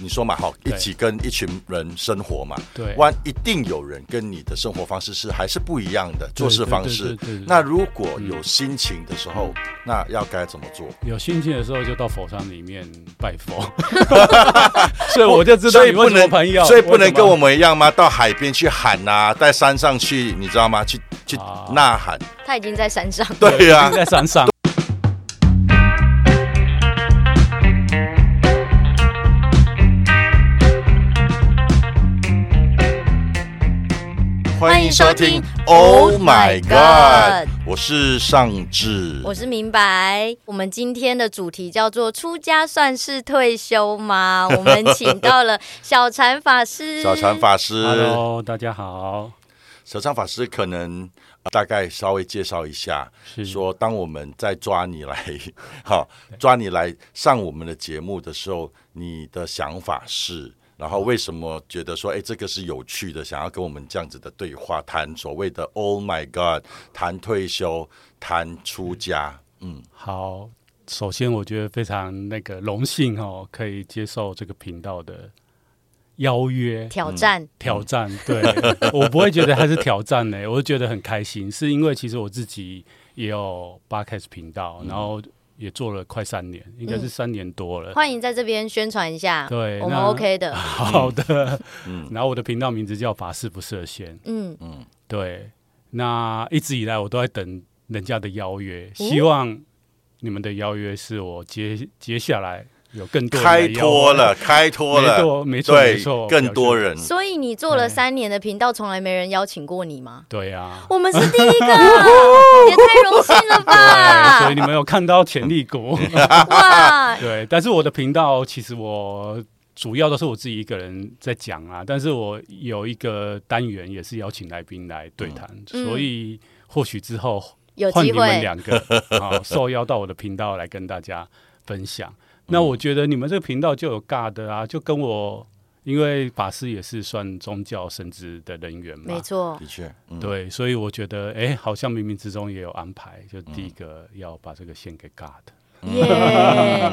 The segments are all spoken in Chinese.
你说嘛，好，一起跟一群人生活嘛，对，万一定有人跟你的生活方式是还是不一样的做事方式。那如果有心情的时候，那要该怎么做？有心情的时候就到佛山里面拜佛，所以我就知道你为什么所以不能朋友，所以不能跟我们们一样吗？到海边去喊呐、在山上去，你知道吗？去去啊呐喊。他已经在山上。对呀、在山上。欢迎收听 Oh Oh My God，God 我是尚志。我是明白，我们今天的主题叫做“出家算是退休吗？” 我们请到了小禅法师。小禅法师 Hello，大家好，小禅法师可能、呃大概稍微介绍一下，是说当我们在抓你来，好抓你来上我们的节目的时候，你的想法是，然后为什么觉得说，哎，这个是有趣的，想要跟我们这样子的对话，谈所谓的 “Oh my God”，谈退休，谈出家，嗯，好。首先，我觉得非常那个荣幸哦，可以接受这个频道的邀约。挑战，挑战。对。我不会觉得它是挑战呢，我就觉得很开心，是因为其实我自己也有 podcast 频道，然后也做了快三年，应该是三年多了。欢迎在这边宣传一下。对，我们 OK 的。好的，嗯 然后我的频道名字叫法事不设限。嗯嗯，对，那一直以来我都在等人家的邀约，哦希望你们的邀约是我接接下来有更多人开脱了，开脱了，没错，没错，，更多。人。所以你做了哎三年的频道，从来没人邀请过你吗？对啊，我们是第一个，也太荣幸了吧，所以！你们有看到潜力股，哇，对，但是我的频道其实我。主要都是我自己一个人在讲啊，但是我有一个单元也是邀请来宾来对谈，嗯所以或许之后有换你们机会，两个啊，受邀到我的频道来跟大家分享。那我觉得你们这个频道就有尬的啊，就跟我，因为法师也是算宗教神职的人员嘛没，错的。确，嗯，对，所以我觉得，哎、好像冥冥之中也有安排，就第一个要把这个献给尬的。耶！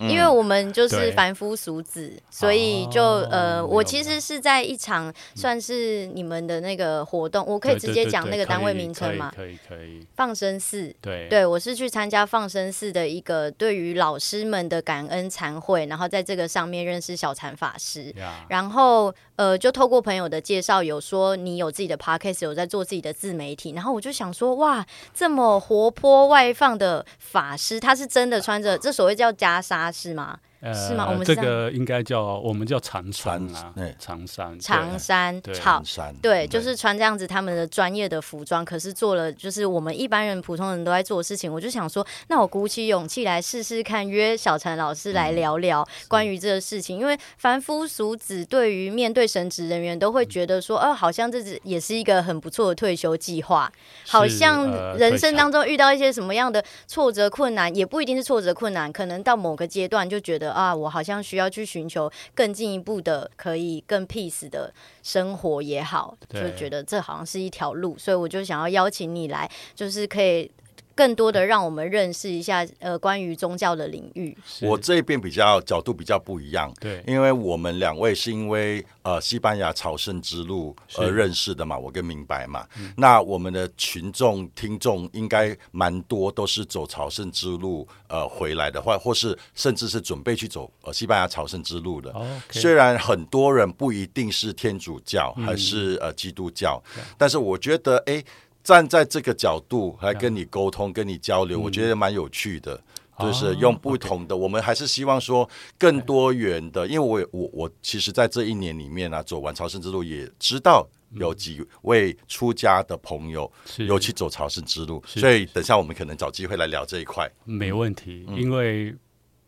嗯因为我们就是凡夫俗子，所以就哦呃，我其实是在一场算是你们的那个活动，我可以直接讲那个单位名称吗？可以，可以，放生寺。对，对，我是去参加放生寺的一个对于老师们的感恩禅会，然后在这个上面认识小禅法师。呀，然后呃，就透过朋友的介绍，有说你有自己的 podcast，有在做自己的自媒体，然后我就想说，哇，这么活泼外放的法师，他是真的穿着这所谓叫袈裟是吗？呃是吗我们这个应该叫我们叫长衫啊长衫，长衫，长衫对好。山，对，就是穿这样子他们的专业的服装，可是做了就是我们一般人普通人都在做的事情。我就想说，那我鼓起勇气来试试看，约小陈老师来聊聊关于这个事情。因为凡夫俗子对于面对神职人员都会觉得说，哦、好像这只也是一个很不错的退休计划，好像呃人生当中遇到一些什么样的挫折困难，也不一定是挫折困难，可能到某个阶段就觉得啊，我好像需要去寻求更进一步的，可以更 peace 的生活也好，就觉得这好像是一条路，所以我就想要邀请你来，就是可以更多的让我们认识一下呃关于宗教的领域。我这边比较角度比较不一样，对因为我们两位是因为呃西班牙朝圣之路而认识的嘛，我跟明白嘛。那我们的群众听众应该蛮多都是走朝圣之路呃回来的，或或是甚至是准备去走呃西班牙朝圣之路的。哦虽然很多人不一定是天主教还是呃基督教，但是我觉得哎。站在这个角度来跟你沟通、跟你交流，我觉得蛮有趣的。就是哦用不同的，我们还是希望说更多元的，因为我我我其实，在这一年里面啊，走完朝圣之路，也知道有几位出家的朋友是。有去走朝圣之路，所以等下我们可能找机会来聊这一块。没问题，因为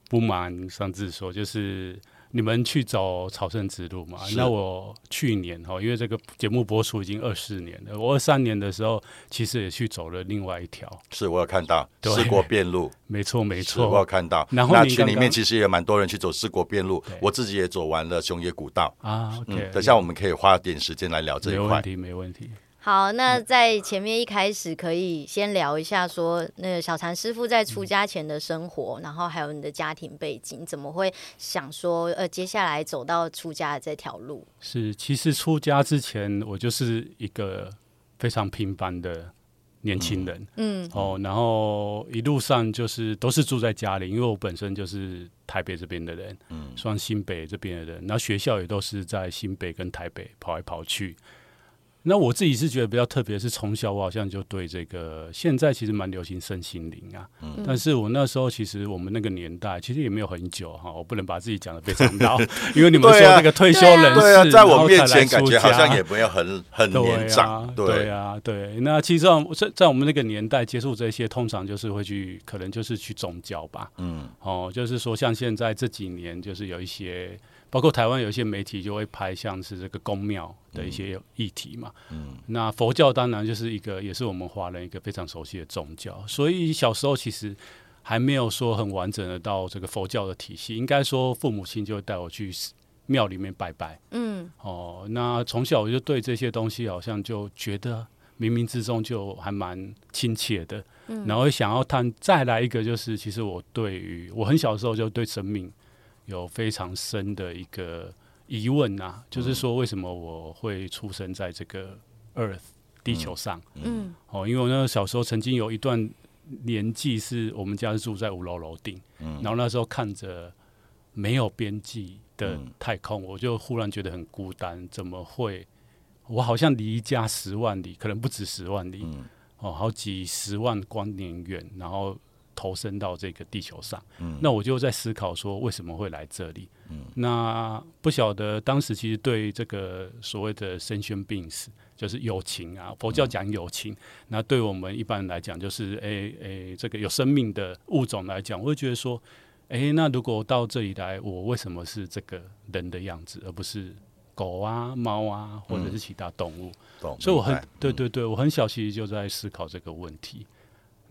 不瞒上次说，就是你们去走朝圣之路嘛。那我去年哈，因为这个节目播出已经二四年了，我二三年的时候其实也去走了另外一条，是我有看到四国遍路，没错没错我有看到。然后那群里面其实也蛮多人去走四国遍路，我自己也走完了熊野古道。啊。OK，嗯，等下我们可以花点时间来聊这一块。没问题没问题。好，那在前面一开始可以先聊一下，说那个小禅师傅在出家前的生活，然后还有你的家庭背景，怎么会想说呃接下来走到出家的这条路？是，其实出家之前，我就是一个非常平凡的年轻人，嗯。哦，然后一路上就是都是住在家里，因为我本身就是台北这边的人，嗯。算新北这边的人，然后学校也都是在新北跟台北跑来跑去。那我自己是觉得比较特别，是从小我好像就对这个现在其实蛮流行身心灵啊，嗯。但是我那时候其实我们那个年代其实也没有很久哈，我不能把自己讲的非常老，因为你们说这个退休人士，对啊，在我面前感觉好像也没有很很对年长啊，，对。啊，对。那其实上在在我们那个年代接触这些，通常就是会去，可能就是去宗教吧。嗯。哦，就是说像现在这几年，就是有一些，包括台湾有一些媒体就会拍像是这个宫庙的一些议题嘛。嗯。那佛教当然就是一个，也是我们华人一个非常熟悉的宗教，所以小时候其实还没有说很完整的到这个佛教的体系，应该说父母亲就会带我去庙里面拜拜。嗯。哦，那从小我就对这些东西好像就觉得冥冥之中就还蛮亲切的，嗯。然后想要探再来一个就是，其实我对于我很小的时候就对生命有非常深的一个疑问啊，就是说为什么我会出生在这个 Earth 地球上？嗯。哦，因为我那个小时候曾经有一段年纪是我们家是住在五楼楼顶，嗯。然后那时候看着没有边际的嗯太空，我就忽然觉得很孤单，怎么会？我好像离家十万里，可能不止十万里，嗯。哦，好几十万光年远，然后投身到这个地球上。嗯那我就在思考说，为什么会来这里？嗯那不晓得当时其实对这个所谓的生宣病死，就是友情啊，佛教讲友情，那对我们一般人来讲，就是诶诶，这个有生命的物种来讲，我会觉得说，诶，那如果到这里来，我为什么是这个人的样子，而不是狗啊、猫啊，或者是其他动物？懂，所以我很对对对，我很小其实就在思考这个问题。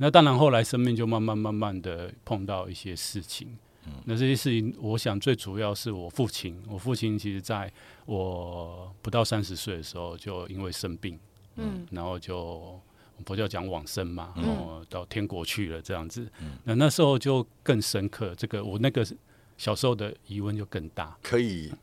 那当然，后来生命就慢慢慢慢的碰到一些事情。那这些事情，我想最主要是我父亲。我父亲其实在我不到三十岁的时候，就因为生病，嗯然后就佛教讲往生嘛，嗯然后到天国去了这样子。那那时候就更深刻，这个我那个小时候的疑问就更大。可以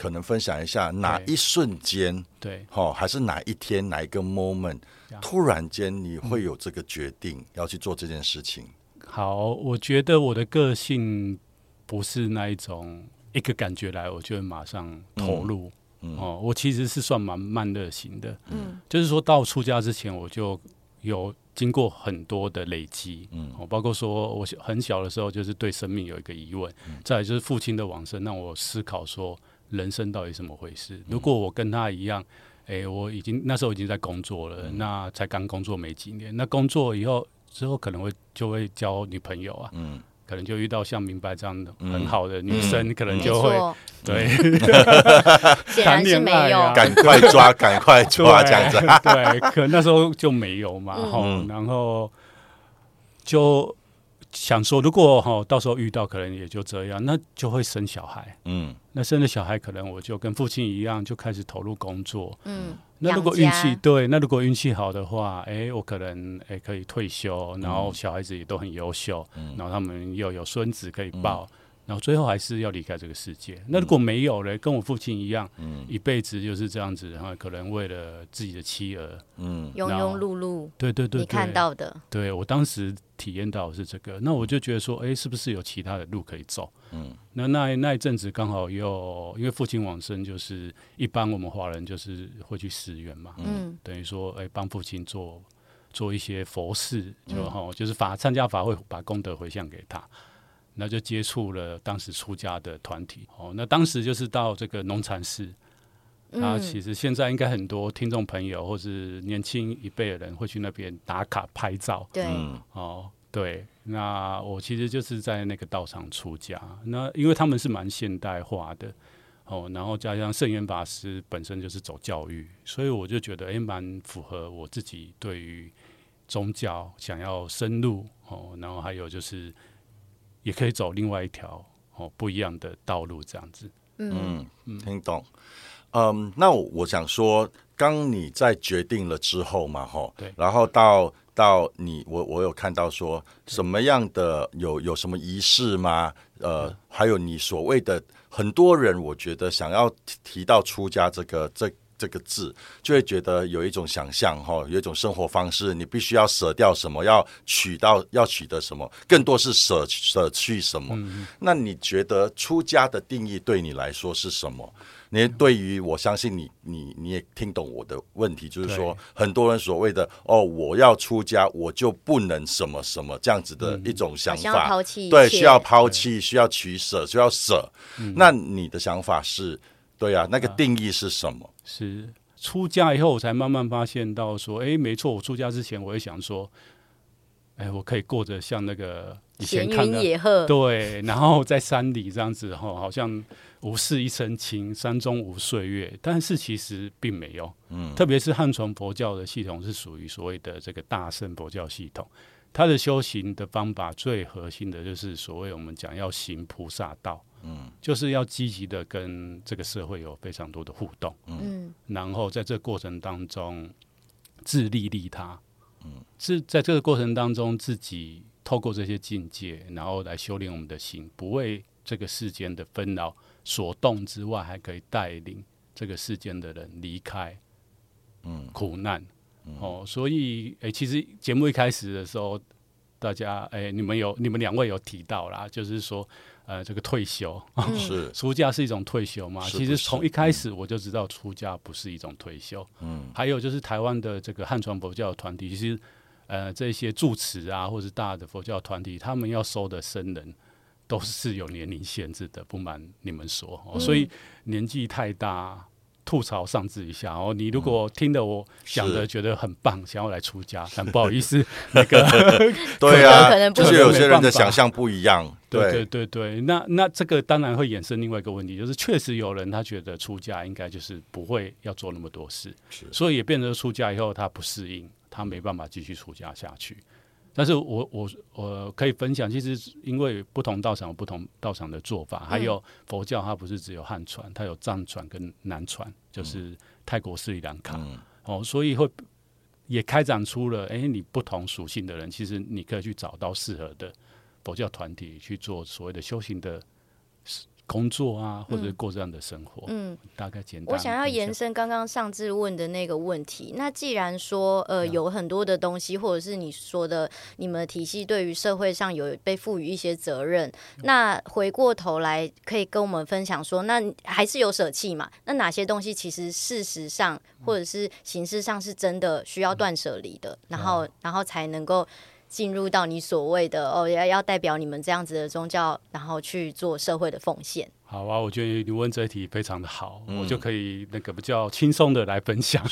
可能分享一下哪一瞬间，对，哦，还是哪一天哪一个 moment，突然间你会有这个决定要去做这件事情？好，我觉得我的个性不是那一种一个感觉来，我就会马上投入。嗯。哦，我其实是算蛮慢热型的，嗯。就是说到出家之前，我就有经过很多的累积，嗯。哦，包括说我小很小的时候就是对生命有一个疑问，嗯。再来就是父亲的往生，让我思考说人生到底怎么回事。如果我跟他一样，诶，我已经那时候已经在工作了，那才刚工作没几年，那工作以后之后可能会就会交女朋友啊，嗯可能就遇到像明白这样的嗯很好的女生，可能就会、错，对。显然是没有。啊赶快抓，赶快抓，这样子。对，可那时候就没有嘛，嗯哈、嗯然后就想说，如果哈到时候遇到，可能也就这样，那就会生小孩。嗯那生了小孩，可能我就跟父亲一样，就开始投入工作。嗯，那如果运气对，那如果运气好的话，哎，我可能哎可以退休，然后小孩子也都很优秀，嗯。然后他们又有孙子可以抱，然后最后还是要离开这个世界。那如果没有嘞，跟我父亲一样，嗯。一辈子就是这样子，然后可能为了自己的妻儿，嗯。庸庸碌碌，对对对你看到的，对我当时体验到的是这个，那我就觉得说，哎，是不是有其他的路可以走？嗯。那那那一阵子刚好又因为父亲往生，就是一般我们华人就是会去寺院嘛，嗯。等于说，哎，帮父亲做做一些佛事，就嗯、就是法参加法会，把功德回向给他。那就接触了当时出家的团体。哦，那当时就是到这个农禅寺，那嗯，其实现在应该很多听众朋友或是年轻一辈的人会去那边打卡拍照。对，嗯。哦。对，那我其实就是在那个道场出家。那因为他们是蛮现代化的。哦，然后加上圣严法师本身就是走教育，所以我就觉得哎蛮符合我自己对于宗教想要深入。哦，然后还有就是也可以走另外一条哦不一样的道路这样子。嗯嗯，听懂。嗯，那我想说，刚你在决定了之后嘛，哈，对然后到到你，我我有看到说什么样的有有什么仪式吗？呃，还有你所谓的很多人，我觉得想要提提到出家这个这。这个字就会觉得有一种想象哈，有一种生活方式，你必须要舍掉什么，要取到要取得什么，更多是舍舍去什么。那你觉得出家的定义对你来说是什么？你对于我相信你，你你也听懂我的问题，就是说很多人所谓的哦，我要出家，我就不能什么什么这样子的一种想法，抛弃一对，需要抛弃，需要取舍，需要舍。那你的想法是？对啊，那个定义是什么？是出家以后，我才慢慢发现到说，哎，没错，我出家之前，我也想说，哎，我可以过着像那个以前闲云看的野鹤，对，然后在山里这样子哈，好像无事一身轻，山中无岁月。但是其实并没有，嗯，特别是汉传佛教的系统是属于所谓的这个大乘佛教系统，它的修行的方法最核心的就是所谓我们讲要行菩萨道，嗯，就是要积极的跟这个社会有非常多的互动，嗯。然后在这个过程当中自利利他，嗯，是在这个过程当中自己透过这些境界，然后来修炼我们的心，不为这个世间的纷扰所动之外，还可以带领这个世间的人离开，嗯，苦难，哦，所以诶，其实节目一开始的时候，大家诶，你们有你们两位有提到啦，就是说呃，这个退休，是出家是一种退休嘛？其实从一开始我就知道出家不是一种退休。嗯，还有就是台湾的这个汉传佛教团体，其实呃这些住持啊，或是大的佛教团体，他们要收的僧人都是有年龄限制的，不瞒你们说，哦所以年纪太大。吐槽上至一下哦，你如果听了我讲的觉得很棒，想要来出家，但不好意思，那个对啊可能，就是有些人的想象不一样，对对。对对，那那这个当然会衍生另外一个问题，就是确实有人他觉得出家应该就是不会要做那么多事，是。所以也变成出家以后他不适应，他没办法继续出家下去。但是我我我可以分享，其实因为不同道场有不同道场的做法，还有佛教它不是只有汉传，它有藏传跟南传，就是泰国斯里兰卡、嗯。哦，所以会也开展出了，哎，你不同属性的人，其实你可以去找到适合的佛教团体去做所谓的修行的工作啊，或者是过这样的生活。嗯，大概简单。我想要延伸刚刚上次问的那个问题。那既然说呃有很多的东西，或者是你说的你们体系对于社会上有被赋予一些责任，那回过头来可以跟我们分享说，那还是有舍弃嘛？那哪些东西其实事实上或者是形式上是真的需要断舍离的，然后然后才能够。进入到你所谓的哦，要要代表你们这样子的宗教，然后去做社会的奉献。好啊，我觉得你问这一题非常的好，嗯我就可以那个比较轻松的来分享。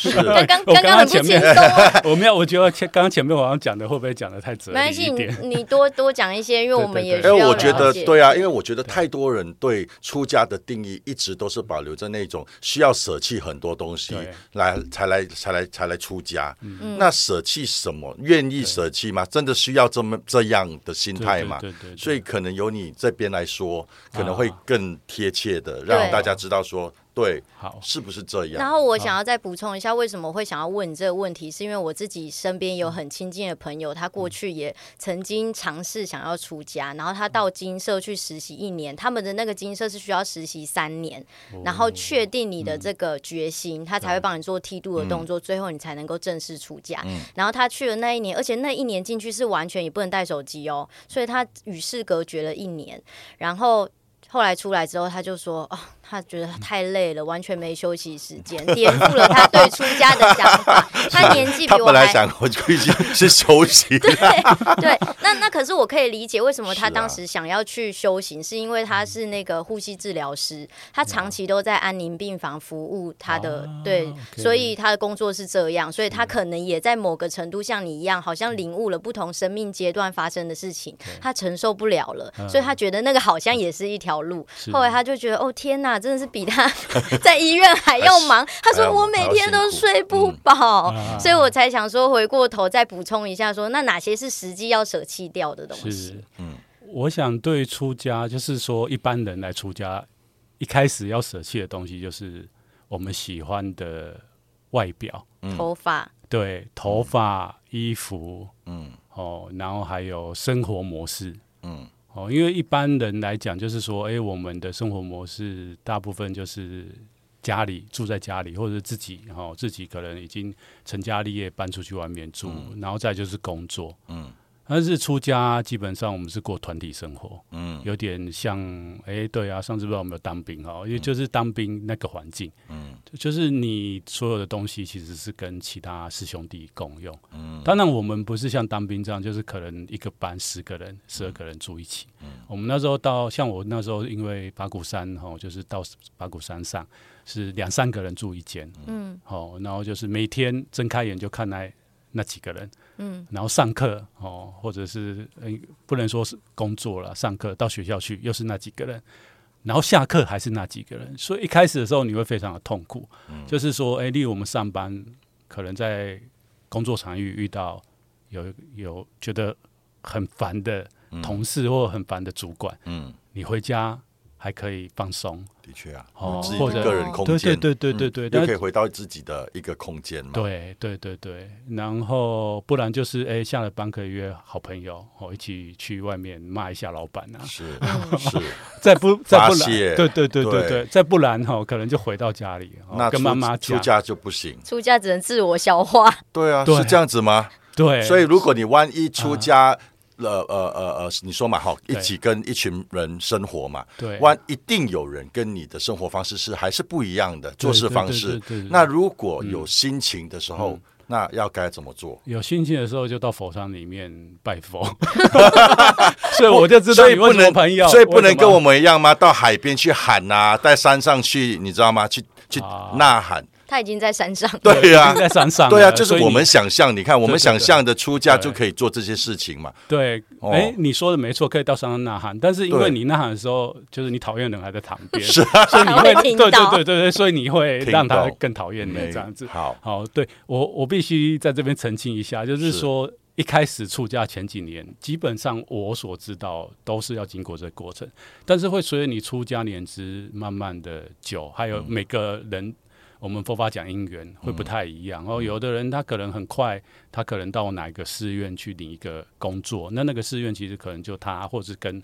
刚 刚我刚前面 我没有，我觉得前刚刚前面我好像讲的会不会讲的太哲没关系，你理一点？你多 多讲一些，因为我们也需对哎，要我觉得对啊，因为我觉得太多人对出家的定义一直都是保留着那种需要舍弃很多东西对来才来才来才来出家。那舍弃什么？愿意舍弃吗？真的需要这么这样的心态吗？对对对对所以可能由你这边来说，可能会啊更贴切的让大家知道说，对，好，是不是这样然？后我想要再补充一下，为什么会想要问你这个问题，是因为我自己身边有很亲近的朋友，他过去也曾经尝试想要出家，然后他到金社去实习一年，他们的那个金社是需要实习三年，然后确定你的这个决心，他才会帮你做剃度的动作，最后你才能够正式出家。然后他去了那一年，而且那一年进去是完全也不能带手机哦，所以他与世隔绝了一年，然后。后来出来之后，他就说：“哦，他觉得太累了，完全没休息时间，颠覆了他对出家的想法。他年纪比我还本来想回去是休息，对，那那可是我可以理解为什么他当时想要去修行，是因为他是那个呼吸治疗师，他长期都在安宁病房服务他的，啊对所以他的工作是这样，所以他可能也在某个程度像你一样，好像领悟了不同生命阶段发生的事情，他承受不了了，所以他觉得那个好像也是一条路。后来他就觉得，哦天哪，真的是比他 在医院还要忙。他说我每天都睡不饱，啊所以我才想说回过头再补充一下说那哪些是实际要舍弃掉的东西。是？，嗯。我想对出家，就是说一般人来出家，一开始要舍弃的东西就是我们喜欢的外表，头发，对，头发、衣服，嗯。哦，然后还有生活模式，嗯。哦，因为一般人来讲，就是说，哎，我们的生活模式大部分就是家里住在家里，或者是自己，哦，自己可能已经成家立业，搬出去外面住，然后再就是工作。嗯但是出家基本上我们是过团体生活，嗯。有点像，哎，对啊，上次不知道有没有当兵哈，因为就是当兵那个环境，嗯。就是你所有的东西其实是跟其他师兄弟共用。嗯。当然，我们不是像当兵这样，就是可能一个班十个人、十二个人住一起。嗯。我们那时候到，像我那时候因为八股山哈，就是到八股山上是两三个人住一间，嗯。哦，然后就是每天睁开眼就看那那几个人，嗯。然后上课哦，或者是呃不能说是工作了，上课到学校去又是那几个人，然后下课还是那几个人，所以一开始的时候你会非常的痛苦，就是说，哎，例如我们上班可能在工作场域遇到有有觉得很烦的同事或很烦的主管，嗯，你回家还可以放松，的确啊，哦自己或者的个人空对间，对对对对对，但又可以回到自己的一个空间嘛。对对对对，然后不然就是哎，下了班可以约好朋友哦，一起去外面骂一下老板啊，是 嗯。是，再不再不然，对对对对对对，再不然哈、可能就回到家里，那、跟妈妈，出家就不行。出家只能自我消化。对啊，对。是这样子吗？对，所以如果你万一出家，呃呃呃呃，你说嘛，好，一起跟一群人生活嘛，对万一定有人跟你的生活方式是还是不一样的做事方式对。那如果有心情的时候，那要该怎么做？有心情的时候就到佛山里面拜佛，所以我就知道你为什么所以不能朋友，所以不能跟我们一样吗？到海边去喊呐、在山上去，你知道吗？去去啊呐喊。他已经在山上，对呀、在山上，对啊，就是我们想象，你看我们想象的出家就可以做这些事情嘛。对，哦。哎、你说的没错，可以到山上呐喊，但是因为你呐喊的时候，就是你讨厌的人还在旁边，是啊。所以你还会 会对对对对对，所以你会让他更讨厌你这样子。好，好，对我我必须在这边澄清一下，就是是。说一开始出家前几年，基本上我所知道都是要经过这个过程，但是会随着你出家年资慢慢的久，还有每个人。我们佛法讲因缘会不太一样，然后有的人他可能很快，他可能到哪一个寺院去领一个工作，那那个寺院其实可能就他，或是跟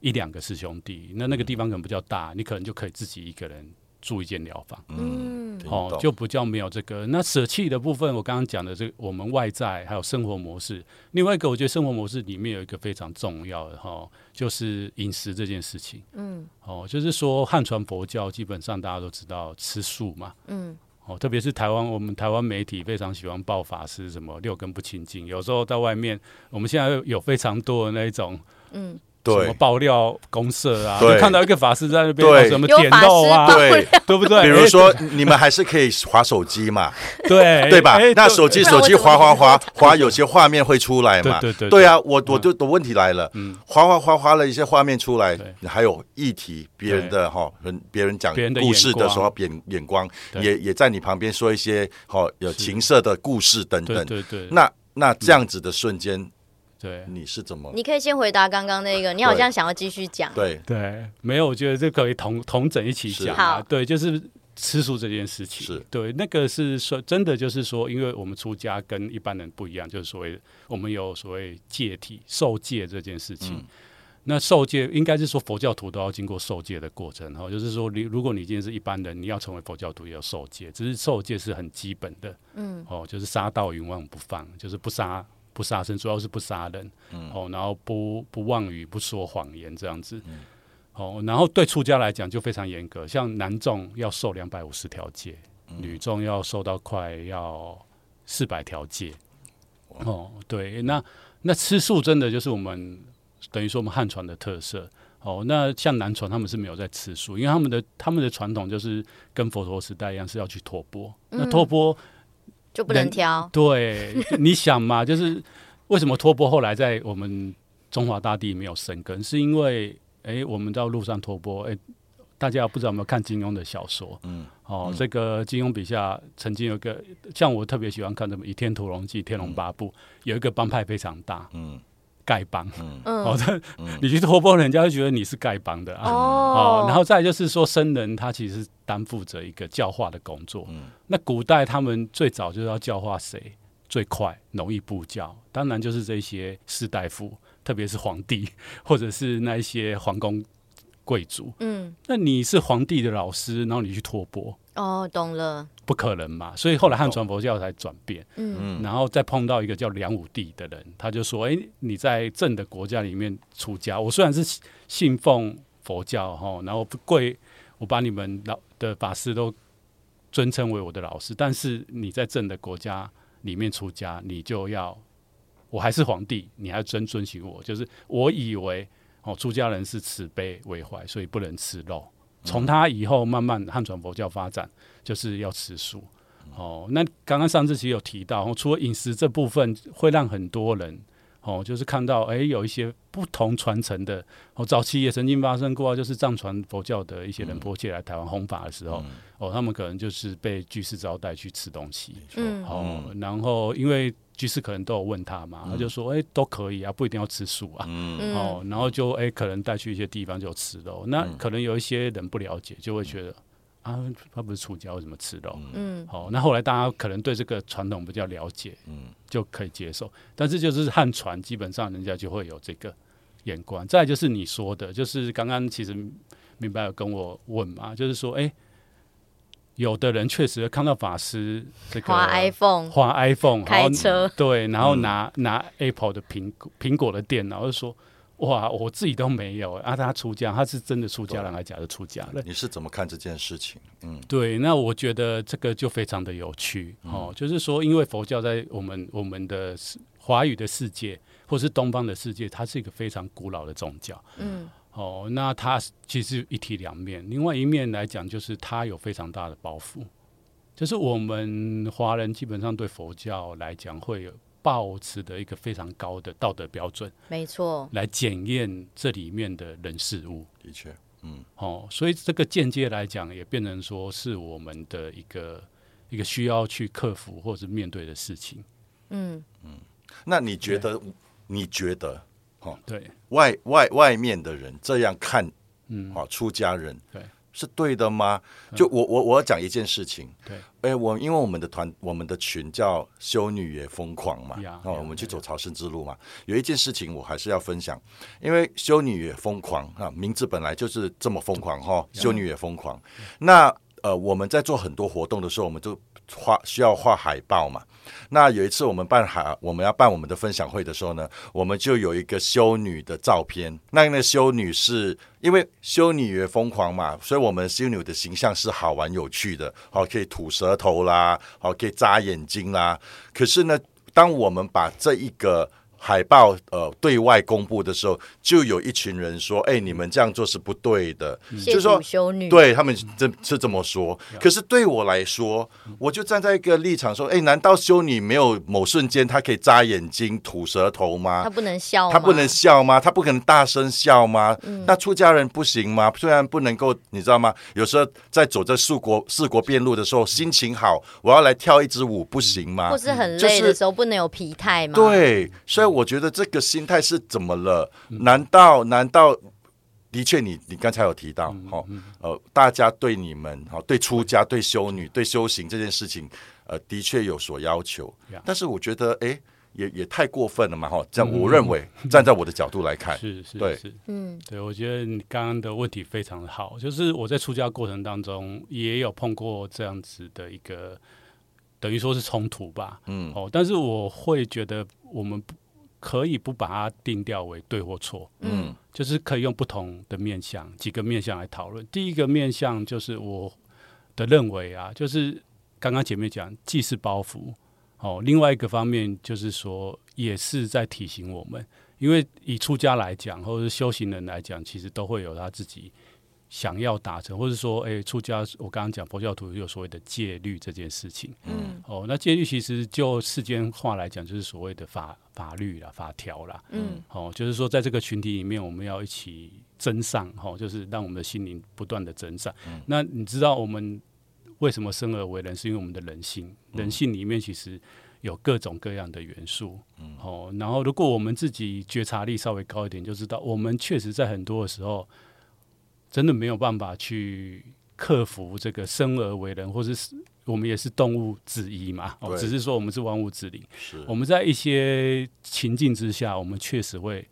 一两个师兄弟，那那个地方可能比较大，你可能就可以自己一个人住一间疗房。嗯，听哦，就不叫没有这个。那舍弃的部分，我刚刚讲的这个，我们外在还有生活模式。另外一个，我觉得生活模式里面有一个非常重要的哈、就是饮食这件事情。嗯哦，就是说汉传佛教基本上大家都知道吃素嘛。嗯哦，特别是台湾，我们台湾媒体非常喜欢报法师什么六根不清净，有时候到外面，我们现在有非常多的那一种嗯，什么爆料公社啊，看到一个法师在那边什么点有法师肉啊，爆对，对不对？比如哎说你们还是可以划手机嘛，对。对吧？哎？那手机手机那我怎么划划划划，有些画面会出来嘛。对对对对啊，我我就的问题来了嗯，划划划划了一些画面出来对，还有议题，别人的哈，人别人讲故事的时候，眼眼光也也在你旁边说一些哈有情色的故事等对等。对对，那那这样子的瞬间，对。你是怎么？你可以先回答刚刚那个，你好像想要继续讲。对，对，没有，我觉得这可以同同整一起讲。啊。对，就是吃素这件事情，是。对，那个是说真的，就是说，因为我们出家跟一般人不一样，就是所谓我们有所谓戒体受戒这件事情。嗯。那受戒应该是说佛教徒都要经过受戒的过程，哈，就是说你如果你今天是一般人，你要成为佛教徒也要受戒，只是受戒是很基本的，嗯。哦，就是杀盗淫妄不放，就是不杀不杀生，主要是不杀人，嗯。哦，然后不不妄语，不说谎言这样子，哦，然后对出家来讲就非常严格，像男众要受两百五十条戒，女众要受到快要四百条戒，哦，对，那那吃素真的就是我们等于说我们汉传的特色。哦，那像南传他们是没有在吃素，因为他们的他们的传统就是跟佛陀时代一样是要去托钵。那嗯。托钵就不能人挑。对，你想嘛，就是为什么托钵后来在我们中华大地没有生根，是因为哎，我们到路上托钵，哎，大家不知道有没有看金庸的小说？嗯，哦，嗯。这个金庸笔下曾经有一个，像我特别喜欢看什么《倚天屠龙记》《天龙八部》，有一个帮派非常大，嗯丐帮。嗯哦，嗯，这你去托钵，人家会觉得你是丐帮的啊。哦哦，然后再就是说，僧人他其实是担负着一个教化的工作。嗯那古代他们最早就是要教化谁最快容易布教，当然就是这些士大夫，特别是皇帝或者是那一些皇宫贵族。嗯，那你是皇帝的老师，然后你去托钵，哦，懂了，不可能嘛？所以后来汉传佛教才转变。嗯嗯然后再碰到一个叫梁武帝的人，他就说：“哎，你在朕的国家里面出家，我虽然是信信奉佛教哈，然后不贵，我把你们老的法师都尊称为我的老师，但是你在朕的国家里面出家，你就要我还是皇帝，你还要遵遵循我，就是我以为哦，出家人是慈悲为怀，所以不能吃肉。从他以后慢慢汉传佛教发展，就是要吃素。哦，那刚刚上次其实有提到，哦，除了饮食这部分，会让很多人哦，就是看到哎，有一些不同传承的。哦，早期也曾经发生过啊，就是藏传佛教的一些人迫切来台湾弘法的时候，嗯哦，他们可能就是被居士招待去吃东西。嗯哦，然后因为居士可能都有问他嘛，他就说，哎，都可以啊，不一定要吃素啊。哦，然后就哎、可能带去一些地方就吃肉，那嗯可能有一些人不了解，就会觉得、啊，他不是出家，为什么吃肉？嗯好、那后来大家可能对这个传统比较了解，嗯就可以接受。但是就是汉传，基本上人家就会有这个眼光。再就是你说的，就是刚刚其实明白有跟我问嘛，就是说，哎、有的人确实看到法师这个滑 iPhone，滑 iPhone，开车对，然后嗯拿、拿 Apple 的苹果苹果的电脑，就说哇，我自己都没有啊。他出家，他是真的出家人还是假的出家人？你是怎么看这件事情？嗯对，那我觉得这个就非常的有趣哦，就是说，因为佛教在我们我们的世华语的世界，或是东方的世界，它是一个非常古老的宗教嗯哦。那它其实一体两面，另外一面来讲，就是它有非常大的包袱，就是我们华人基本上对佛教来讲会有抱持的一个非常高的道德标准没错，来检验这里面的人事物。的确，嗯哦，所以这个间接来讲，也变成说是我们的一个一个需要去克服或者面对的事情。嗯嗯那你觉得？你觉得对，外外外面的人这样看，嗯，啊，出家人对是对的吗？就我我我要讲一件事情，对，哎，我因为我们的团我们的群叫修女也疯狂嘛，哦，呀呀我们去走朝圣之路嘛，有一件事情我还是要分享，因为修女也疯狂啊，名字本来就是这么疯狂哈，修女也疯狂。那呃，我们在做很多活动的时候，我们就画需要画海报嘛。那有一次我们办海，我们要办我们的分享会的时候呢，我们就有一个修女的照片。那那个修女是因为修女也疯狂嘛，所以我们修女的形象是好玩有趣的，好可以吐舌头啦，好可以眨眼睛啦。可是呢，当我们把这一个海报呃对外公布的时候，就有一群人说：“哎、你们这样做是不对的。谢就说修女，对他们这是这么说，可是对我来说，我就站在一个立场说：，哎，难道修女没有某瞬间她可以眨眼睛、吐舌头吗她？不能笑吗，她不能笑吗？她不可能大声笑吗？嗯那出家人不行吗？虽然不能够，你知道吗？有时候在走在四国四国边路的时候，心情好，我要来跳一支舞，不行吗？或是很累的时候不能有疲态吗？，对，所以我觉得这个心态是怎么了？嗯难道难道？的确你，你刚才有提到，嗯哈、呃，大家对你们，哈，对出家、对修女、对修行这件事情，呃，的确有所要求呀。但是我觉得，哎，也也太过分了嘛，哈。这样，嗯我认为，站在我的角度来看，是是对是，嗯对，我觉得你刚刚的问题非常的好，就是我在出家过程当中也有碰过这样子的一个，等于说是冲突吧。嗯哦，但是我会觉得我们不可以不把它定调为对或错，嗯。就是可以用不同的面向几个面向来讨论。第一个面向就是我的认为啊，就是刚刚前面讲既是包袱哦，另外一个方面就是说也是在提醒我们，因为以出家来讲，或者是修行人来讲，其实都会有他自己想要达成，或者说，诶，出家我刚刚讲佛教徒有所谓的戒律这件事情。嗯哦，那戒律其实就世间话来讲，就是所谓的法法律啦、法条啦。嗯哦，就是说在这个群体里面，我们要一起增上，哦，就是让我们的心灵不断的增上。嗯那你知道我们为什么生而为人，是因为我们的人性，人性里面其实有各种各样的元素。嗯哦，然后如果我们自己觉察力稍微高一点，就知道我们确实在很多的时候，真的没有办法去克服这个生而为人，或者是我们也是动物之一嘛。只是说我们是万物之灵。是我们在一些情境之下，我们确实会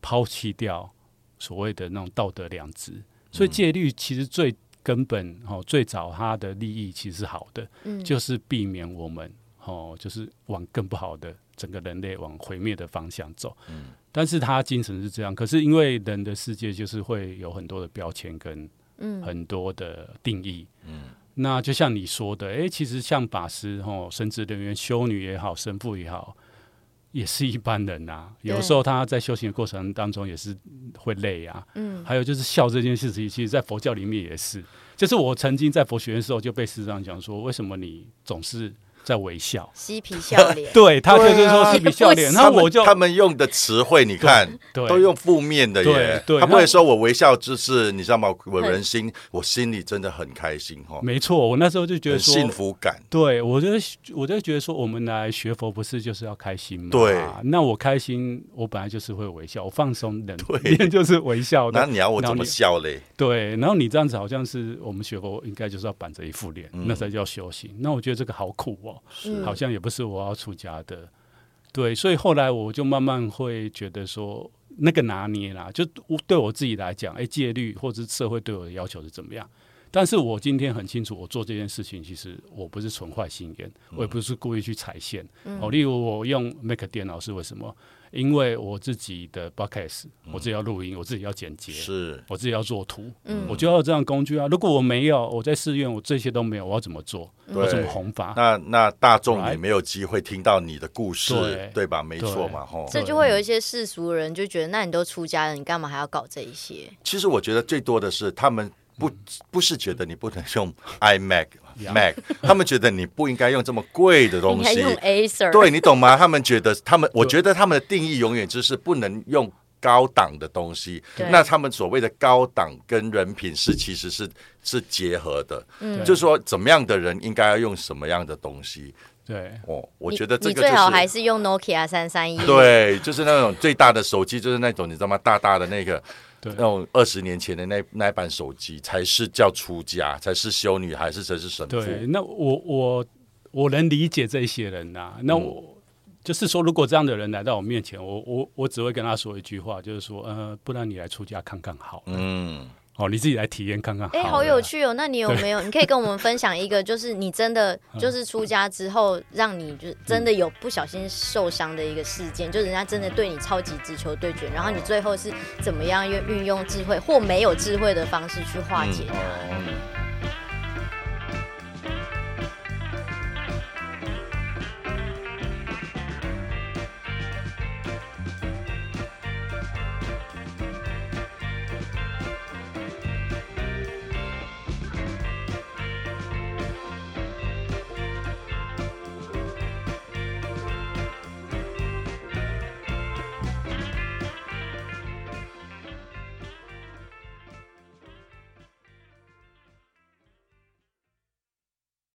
抛弃掉所谓的那种道德良知。所以戒律其实最根本哦，最早它的利益其实是好的，嗯，就是避免我们哦，就是往更不好的整个人类往毁灭的方向走。嗯但是他精神是这样，可是因为人的世界就是会有很多的标签跟嗯很多的定义。嗯那就像你说的，诶，其实像法师、吼神职人员、修女也好，神父也好，也是一般人呐、有时候他在修行的过程当中也是会累啊。嗯还有就是笑这件事情，其实在佛教里面也是。就是我曾经在佛学院的时候就被师长讲说，为什么你总是在微笑？嬉皮笑脸，对他就是说嬉皮笑脸，那我就他们用的词汇，你看对都用负面的耶。他不会说我微笑就是你知道吗？我人心，我心里真的很开心哈，没错，我那时候就觉得说，幸福感。对，我就我就觉得说，我们来学佛不是就是要开心吗？对那我开心，我本来就是会微笑，我放松人对就是微笑的。那你要我怎么笑嘞？对，然后你这样子好像是我们学佛应该就是要板着一副脸，嗯那才叫修行。那我觉得这个好苦哦，嗯好像也不是我要出家的。对，所以后来我就慢慢会觉得说，那个拿捏啦，就我对我自己来讲，哎，戒律或者是社会对我的要求是怎么样？但是我今天很清楚，我做这件事情，其实我不是存坏心眼，我也不是故意去踩线。哦，例如我用 Mac 电脑是为什么？因为我自己的 Podcast，我自己要录音，我自己要剪接，是我自己要做图，嗯我就要有这样工具啊。如果我没有，我在寺院我这些都没有，我要怎么做？我怎么对弘法？那那大众也没有机会听到你的故事，对对吧？没错嘛，吼。这就会有一些世俗人就觉得，那你都出家了，你干嘛还要搞这一些？其实我觉得最多的是他们不不是觉得你不能用 iMac Mac，他们觉得你不应该用这么贵的东西。对你懂吗？他们觉得他们，我觉得他们的定义永远就是不能用高档的东西对。那他们所谓的高档跟人品是其实是是结合的，嗯就是说怎么样的人应该要用什么样的东西。对，哦，我你觉得这个你最好还是用 Nokia 三三一，对，就是那种最大的手机，就是那种你知道吗？大大的那个。对。那种二十年前的那那一版手机才是叫出家，才是修女，还是才是神父？对，那我我我能理解这些人呐、那嗯。我、就是说，如果这样的人来到我面前，我我我只会跟他说一句话，就是说，呃，不然你来出家看看好了，嗯，哦，你自己来体验看看。哎、好有趣哦！那你有没有？你可以跟我们分享一个，就是你真的 就是出家之后，让你就真的有不小心受伤的一个事件，就人家真的对你超级直球对决，然后你最后是怎么样运运用智慧或没有智慧的方式去化解它？嗯